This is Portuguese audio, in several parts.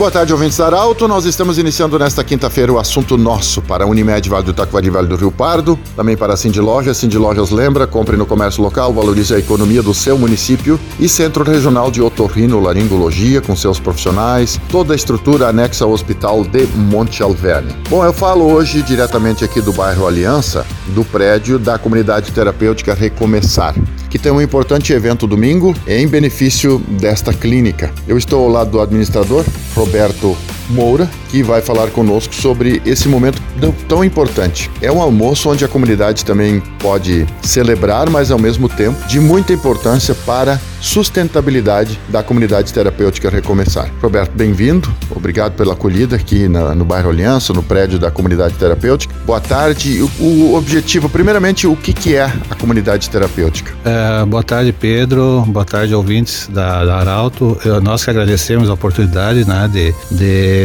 Boa tarde, ouvintes da Arauto. Nós estamos iniciando nesta quinta-feira o assunto nosso para a Unimed Vale do Taquari Vale do Rio Pardo, também para a Cindy Lojas. Cindy Lojas lembra, compre no comércio local, valorize a economia do seu município e Centro Regional de Otorrino Laringologia com seus profissionais, toda a estrutura anexa ao Hospital de Monte Alverne. Bom, eu falo hoje diretamente aqui do bairro Aliança, do prédio da comunidade terapêutica Recomeçar que tem um importante evento domingo em benefício desta clínica. Eu estou ao lado do administrador, Roberto Moura, que vai falar conosco sobre esse momento tão importante. É um almoço onde a comunidade também pode celebrar, mas ao mesmo tempo de muita importância para sustentabilidade da comunidade terapêutica Recomeçar. Roberto, bem-vindo. Obrigado pela acolhida aqui na, no bairro Aliança, no prédio da comunidade terapêutica. Boa tarde. O, o objetivo, primeiramente, o que, que é a comunidade terapêutica? É, boa tarde, Pedro. Boa tarde, ouvintes da, da Arauto. Eu, nós que agradecemos a oportunidade né, de, de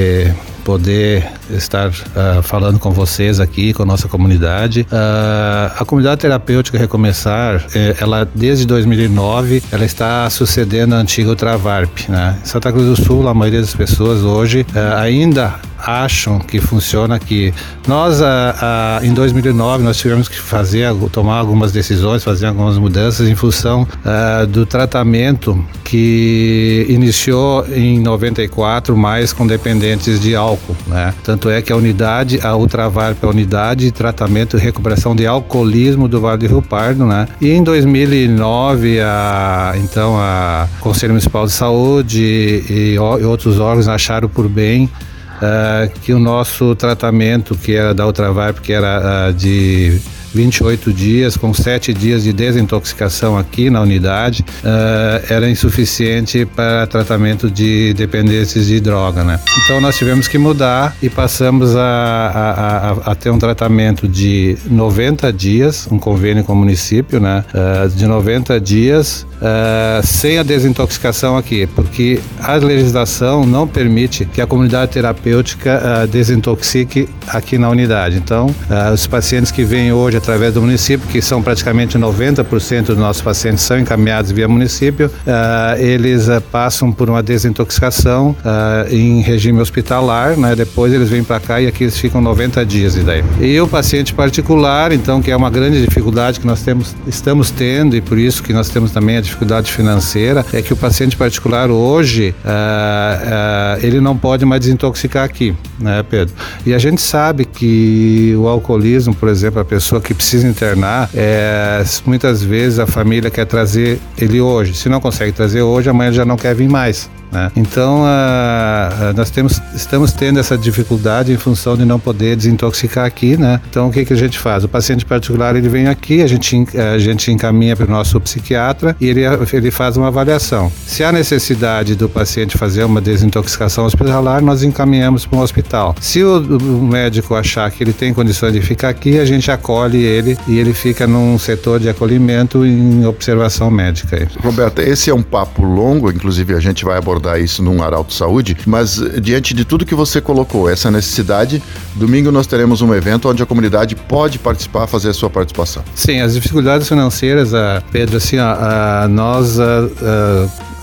poder estar uh, falando com vocês aqui, com a nossa comunidade. Uh, a comunidade terapêutica Recomeçar, eh, ela desde 2009, ela está sucedendo a antiga Travarp, né? Santa Cruz do Sul, a maioria das pessoas hoje uh, ainda acham que funciona aqui. Nós, a, a, em 2009, nós tivemos que fazer, tomar algumas decisões, fazer algumas mudanças em função uh, do tratamento que iniciou em 94, mais com dependentes de álcool, né? Tanto é que a unidade, a Ultravarp, a unidade de tratamento e recuperação de alcoolismo do Vale do Rio Pardo, né? E em 2009, a, então, a Conselho Municipal de Saúde e, e outros órgãos acharam por bem uh, que o nosso tratamento, que era da Ultravarp, que era uh, de 28 dias, com 7 dias de desintoxicação aqui na unidade, uh, era insuficiente para tratamento de dependências de droga, né? Então nós tivemos que mudar e passamos a, a, a, a ter um tratamento de 90 dias, um convênio com o município, né? Uh, de 90 dias uh, sem a desintoxicação aqui, porque a legislação não permite que a comunidade terapêutica desintoxique aqui na unidade. Então, os pacientes que vêm hoje através do município, que são praticamente 90% dos nossos pacientes são encaminhados via município, uh, eles uh, passam por uma desintoxicação uh, em regime hospitalar, né? depois eles vêm para cá e aqui eles ficam 90 dias e daí. E o paciente particular, então, que é uma grande dificuldade que nós temos, estamos tendo e por isso que nós temos também a dificuldade financeira, é que o paciente particular hoje, ele não pode mais desintoxicar aqui, né, Pedro? E a gente sabe que o alcoolismo, por exemplo, a pessoa que precisa internar, é, muitas vezes a família quer trazer ele hoje. Se não consegue trazer hoje, amanhã já não quer vir mais. Né? Então, nós temos, estamos tendo essa dificuldade em função de não poder desintoxicar aqui. Né? Então, o que, que a gente faz? O paciente particular ele vem aqui, a gente, a gente encaminha para o nosso psiquiatra e ele, ele faz uma avaliação. Se há necessidade do paciente fazer uma desintoxicação hospitalar, nós encaminhamos para um hospital. Se o, o médico achar que ele tem condições de ficar aqui, a gente acolhe ele e ele fica num setor de acolhimento em observação médica. Roberta, esse é um papo longo, inclusive a gente vai abordar abordar isso num Arauto Saúde, mas eh, diante de tudo que você colocou, essa necessidade, domingo nós teremos um evento onde a comunidade pode participar, fazer a sua participação. Sim, as dificuldades financeiras, Pedro, assim, nós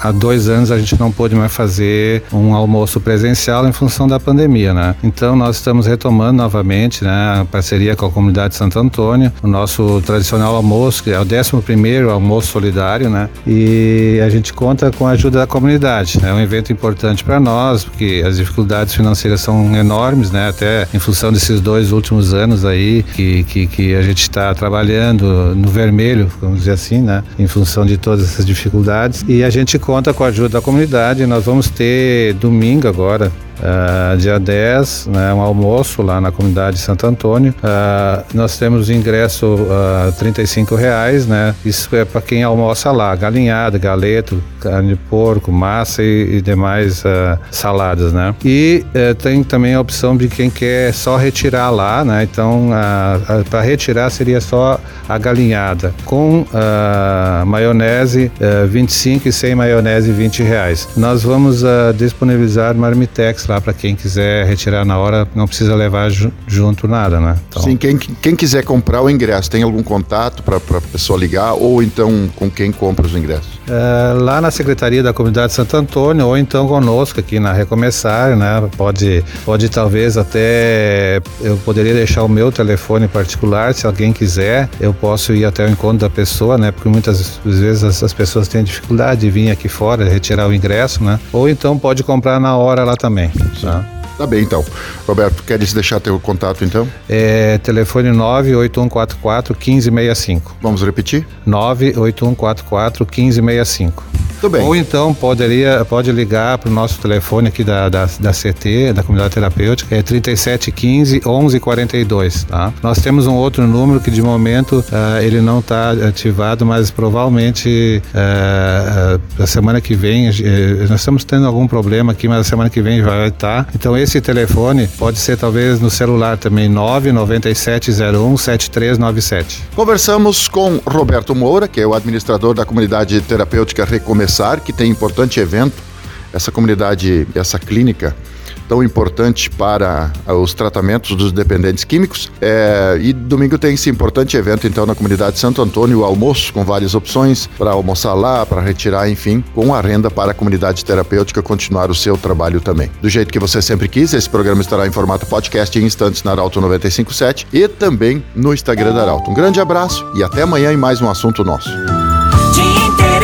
há dois anos a gente não pôde mais fazer um almoço presencial em função da pandemia, né? Então nós estamos retomando novamente, né, a parceria com a comunidade de Santo Antônio, o nosso tradicional almoço, que é o 11 primeiro almoço solidário, né? E a gente conta com a ajuda da comunidade. É um evento importante para nós, porque as dificuldades financeiras são enormes, né? Até em função desses dois últimos anos aí que, que, que a gente está trabalhando no vermelho, vamos dizer assim, né? Em função de todas essas dificuldades. E a gente conta conta com a ajuda da comunidade. Nós vamos ter domingo agora, Uh, dia 10, né, um almoço lá na comunidade de Santo Antônio. Uh, nós temos ingresso uh, 35 reais, né? Isso é para quem almoça lá, galinhada, galeto, carne de porco, massa e, e demais uh, saladas, né? E uh, tem também a opção de quem quer só retirar lá, né? Então, para retirar seria só a galinhada com maionese 25 e sem maionese 20 reais. Nós vamos disponibilizar marmitex lá para quem quiser retirar na hora, não precisa levar ju junto nada, né? Então... Sim, quem, quem quiser comprar o ingresso, tem algum contato para a pessoa ligar ou então com quem compra os ingressos? É, lá na Secretaria da Comunidade Santo Antônio ou então conosco aqui na Recomeçar, né? Pode, pode talvez até eu poderia deixar o meu telefone particular, se alguém quiser, eu posso ir até o encontro da pessoa, né? Porque muitas vezes as, as pessoas têm dificuldade de vir aqui fora, retirar o ingresso, né? Ou então pode comprar na hora lá também. Tá? Tá bem, então. Roberto, queres deixar teu contato, então? É telefone 98144 1565. Vamos repetir? 98144 1565. Tudo bem. Ou então poderia, pode ligar para o nosso telefone aqui da, da, da, CT, da Comunidade Terapêutica, é 3715 1142, tá? Nós temos um outro número que de momento uh, ele não está ativado, mas provavelmente uh, uh, a semana que vem, nós estamos tendo algum problema aqui, mas a semana que vem vai estar. Então esse telefone pode ser talvez no celular também, 99701 7397. Conversamos com Roberto Moura, que é o administrador da Comunidade Terapêutica Recomeçar que tem importante evento, essa comunidade, essa clínica tão importante para ah, os tratamentos dos dependentes químicos. É, e domingo tem esse importante evento, então, na comunidade Santo Antônio, o almoço, com várias opções para almoçar lá, para retirar, enfim, com a renda para a comunidade terapêutica continuar o seu trabalho também. Do jeito que você sempre quis, esse programa estará em formato podcast em instantes na Arauto 957 e também no Instagram da Arauto. Um grande abraço e até amanhã em mais um assunto nosso